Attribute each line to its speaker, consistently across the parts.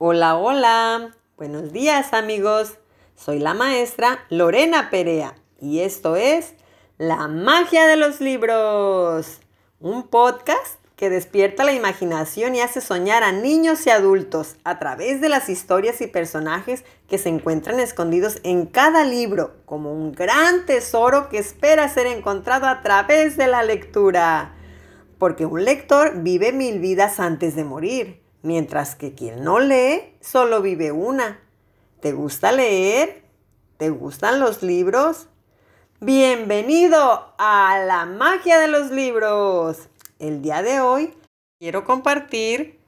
Speaker 1: Hola, hola. Buenos días amigos. Soy la maestra Lorena Perea y esto es La magia de los libros. Un podcast que despierta la imaginación y hace soñar a niños y adultos a través de las historias y personajes que se encuentran escondidos en cada libro como un gran tesoro que espera ser encontrado a través de la lectura. Porque un lector vive mil vidas antes de morir mientras que quien no lee solo vive una. ¿Te gusta leer? ¿Te gustan los libros? Bienvenido a la magia de los libros. El día de hoy quiero compartir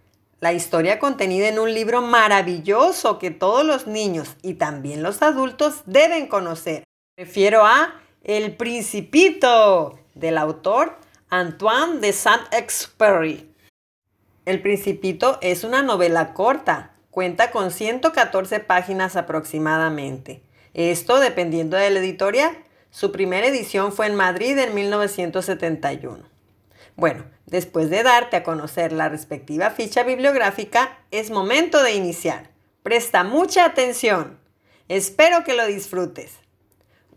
Speaker 1: la historia contenida en un libro maravilloso que todos los niños y también los adultos deben conocer. Refiero a El Principito del autor Antoine de Saint-Exupéry. El Principito es una novela corta, cuenta con 114 páginas aproximadamente. Esto dependiendo de la editorial. Su primera edición fue en Madrid en 1971. Bueno, después de darte a conocer la respectiva ficha bibliográfica, es momento de iniciar. Presta mucha atención. Espero que lo disfrutes.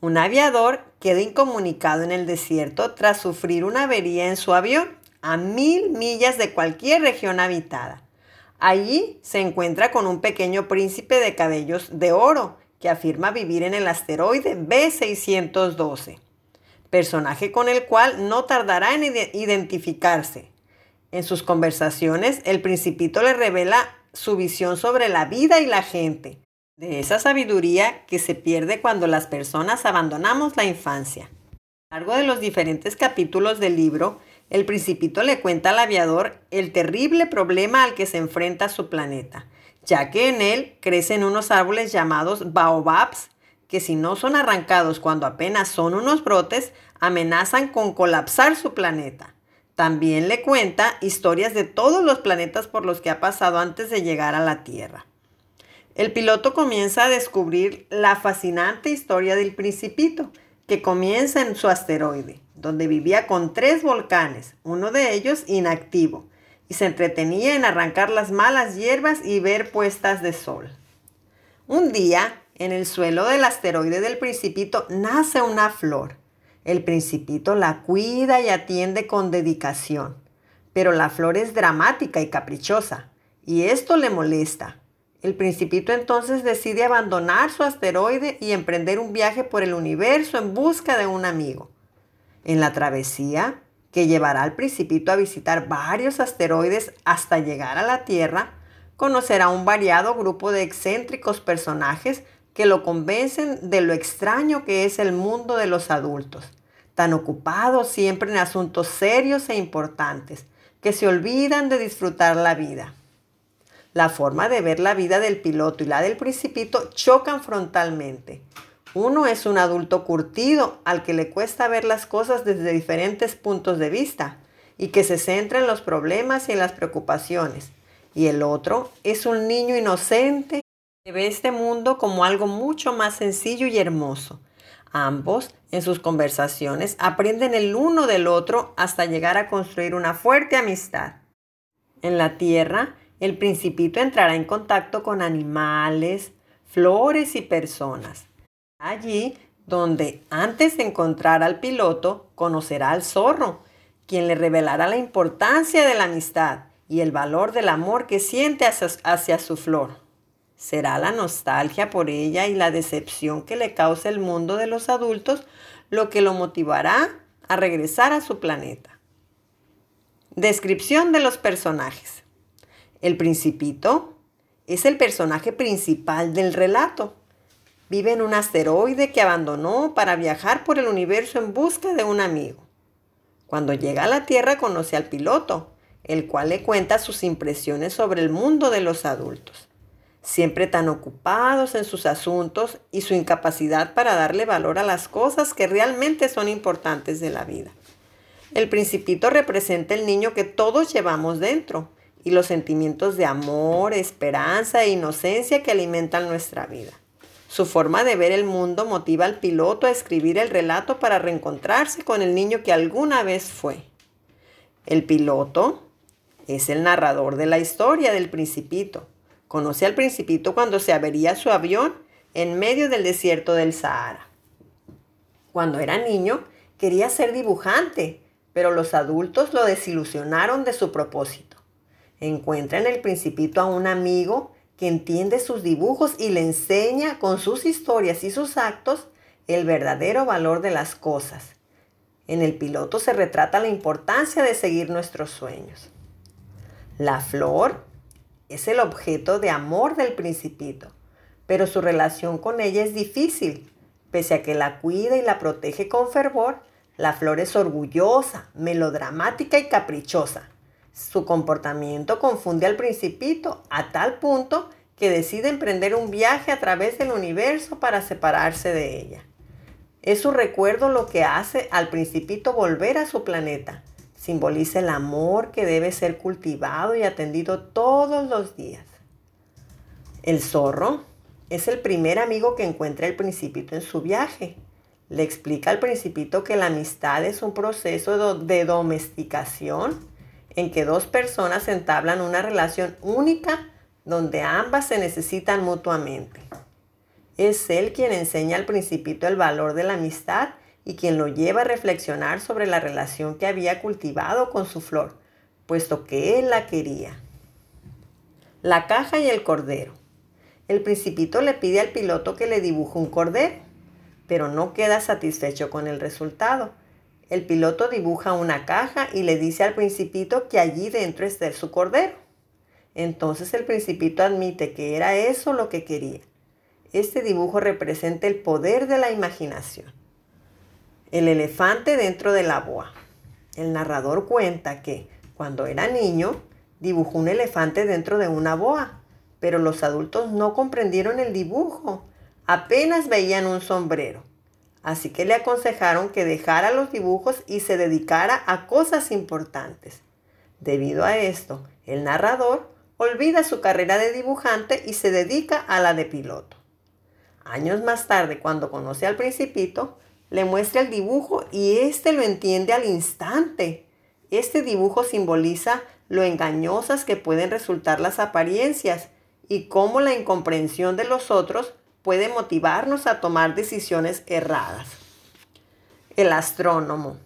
Speaker 1: Un aviador queda incomunicado en el desierto tras sufrir una avería en su avión a mil millas de cualquier región habitada. Allí se encuentra con un pequeño príncipe de cabellos de oro que afirma vivir en el asteroide B612, personaje con el cual no tardará en identificarse. En sus conversaciones, el principito le revela su visión sobre la vida y la gente, de esa sabiduría que se pierde cuando las personas abandonamos la infancia. A lo largo de los diferentes capítulos del libro, el principito le cuenta al aviador el terrible problema al que se enfrenta su planeta, ya que en él crecen unos árboles llamados baobabs, que si no son arrancados cuando apenas son unos brotes, amenazan con colapsar su planeta. También le cuenta historias de todos los planetas por los que ha pasado antes de llegar a la Tierra. El piloto comienza a descubrir la fascinante historia del principito, que comienza en su asteroide donde vivía con tres volcanes, uno de ellos inactivo, y se entretenía en arrancar las malas hierbas y ver puestas de sol. Un día, en el suelo del asteroide del principito nace una flor. El principito la cuida y atiende con dedicación, pero la flor es dramática y caprichosa, y esto le molesta. El principito entonces decide abandonar su asteroide y emprender un viaje por el universo en busca de un amigo. En la travesía, que llevará al principito a visitar varios asteroides hasta llegar a la Tierra, conocerá un variado grupo de excéntricos personajes que lo convencen de lo extraño que es el mundo de los adultos, tan ocupados siempre en asuntos serios e importantes, que se olvidan de disfrutar la vida. La forma de ver la vida del piloto y la del principito chocan frontalmente. Uno es un adulto curtido al que le cuesta ver las cosas desde diferentes puntos de vista y que se centra en los problemas y en las preocupaciones. Y el otro es un niño inocente que ve este mundo como algo mucho más sencillo y hermoso. Ambos, en sus conversaciones, aprenden el uno del otro hasta llegar a construir una fuerte amistad. En la tierra, el principito entrará en contacto con animales, flores y personas. Allí donde antes de encontrar al piloto, conocerá al zorro, quien le revelará la importancia de la amistad y el valor del amor que siente hacia, su flor. Será la nostalgia por ella y la decepción que le causa el mundo de los adultos lo que lo motivará a regresar a su planeta. Descripción de los personajes. El principito es el personaje principal del relato Vive en un asteroide que abandonó para viajar por el universo en busca de un amigo. Cuando llega a la Tierra conoce al piloto, el cual le cuenta sus impresiones sobre el mundo de los adultos, siempre tan ocupados en sus asuntos y su incapacidad para darle valor a las cosas que realmente son importantes de la vida. El principito representa el niño que todos llevamos dentro y los sentimientos de amor, esperanza e inocencia que alimentan nuestra vida. Su forma de ver el mundo motiva al piloto a escribir el relato para reencontrarse con el niño que alguna vez fue. El piloto es el narrador de la historia del principito, Conoce al principito cuando se avería su avión en medio del desierto del Sahara. Cuando era niño, quería ser dibujante, pero los adultos lo desilusionaron de su propósito. Encuentra en el principito a un amigo que entiende sus dibujos y le enseña con sus historias y sus actos el verdadero valor de las cosas. En el piloto se retrata la importancia de seguir nuestros sueños. La flor es el objeto de amor del principito, pero su relación con ella es difícil. Pese a que la cuida y la protege con fervor, la flor es orgullosa, melodramática y caprichosa. Su comportamiento confunde al principito a tal punto que decide emprender un viaje a través del universo para separarse de ella. Es su recuerdo lo que hace al principito volver a su planeta. Simboliza el amor que debe ser cultivado y atendido todos los días. El zorro es el primer amigo que encuentra el principito en su viaje. Le explica al principito que la amistad es un proceso de domesticación en que dos personas entablan una relación única donde ambas se necesitan mutuamente. Es él quien enseña al principito el valor de la amistad y quien lo lleva a reflexionar sobre la relación que había cultivado con su flor, puesto que él la quería. La caja y el cordero. El principito le pide al piloto que le dibuje un cordero, pero no queda satisfecho con el resultado. El piloto dibuja una caja y le dice al principito que allí dentro está su cordero. Entonces el principito admite que era eso lo que quería. Este dibujo representa el poder de la imaginación. El elefante dentro de la boa. El narrador cuenta que cuando era niño dibujó un elefante dentro de una boa pero los adultos no comprendieron el dibujo, apenas veían un sombrero. Así que le aconsejaron que dejara los dibujos y se dedicara a cosas importantes. Debido a esto, el narrador olvida su carrera de dibujante y se dedica a la de piloto. Años más tarde, cuando conoce al principito, le muestra el dibujo y éste lo entiende al instante. Este dibujo simboliza lo engañosas que pueden resultar las apariencias y cómo la incomprensión de los otros puede motivarnos a tomar decisiones erradas. El astrónomo.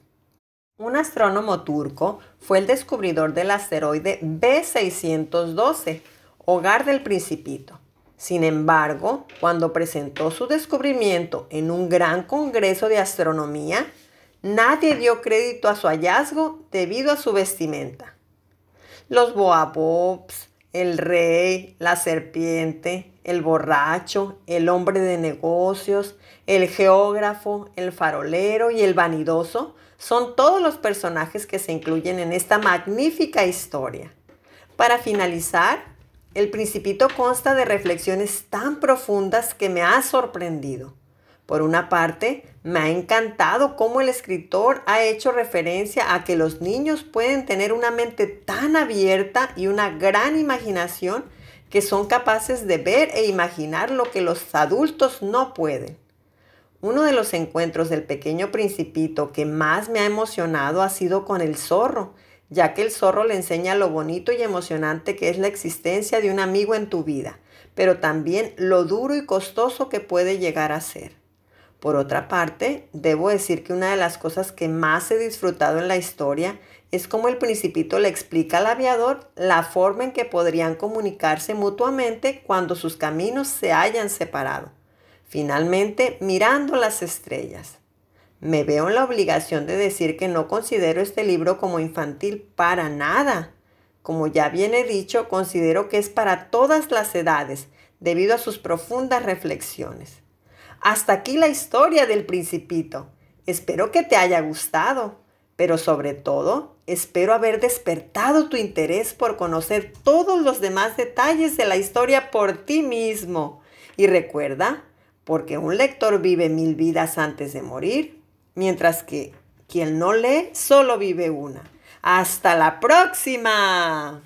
Speaker 1: Un astrónomo turco fue el descubridor del asteroide B612, hogar del principito. Sin embargo, cuando presentó su descubrimiento en un gran congreso de astronomía, nadie dio crédito a su hallazgo debido a su vestimenta. Los boabobs, el rey, la serpiente, el borracho, el hombre de negocios, el geógrafo, el farolero y el vanidoso son todos los personajes que se incluyen en esta magnífica historia. Para finalizar, el principito consta de reflexiones tan profundas que me ha sorprendido. Por una parte, me ha encantado cómo el escritor ha hecho referencia a que los niños pueden tener una mente tan abierta y una gran imaginación que son capaces de ver e imaginar lo que los adultos no pueden. Uno de los encuentros del pequeño principito que más me ha emocionado ha sido con el zorro, ya que el zorro le enseña lo bonito y emocionante que es la existencia de un amigo en tu vida, pero también lo duro y costoso que puede llegar a ser. Por otra parte, debo decir que una de las cosas que más he disfrutado en la historia es cómo el principito le explica al aviador la forma en que podrían comunicarse mutuamente cuando sus caminos se hayan separado. Finalmente, mirando las estrellas. Me veo en la obligación de decir que no considero este libro como infantil para nada. Como ya bien he dicho, considero que es para todas las edades, debido a sus profundas reflexiones. Hasta aquí la historia del principito. Espero que te haya gustado, pero sobre todo espero haber despertado tu interés por conocer todos los demás detalles de la historia por ti mismo. Y recuerda, porque un lector vive mil vidas antes de morir, mientras que quien no lee solo vive una. Hasta la próxima.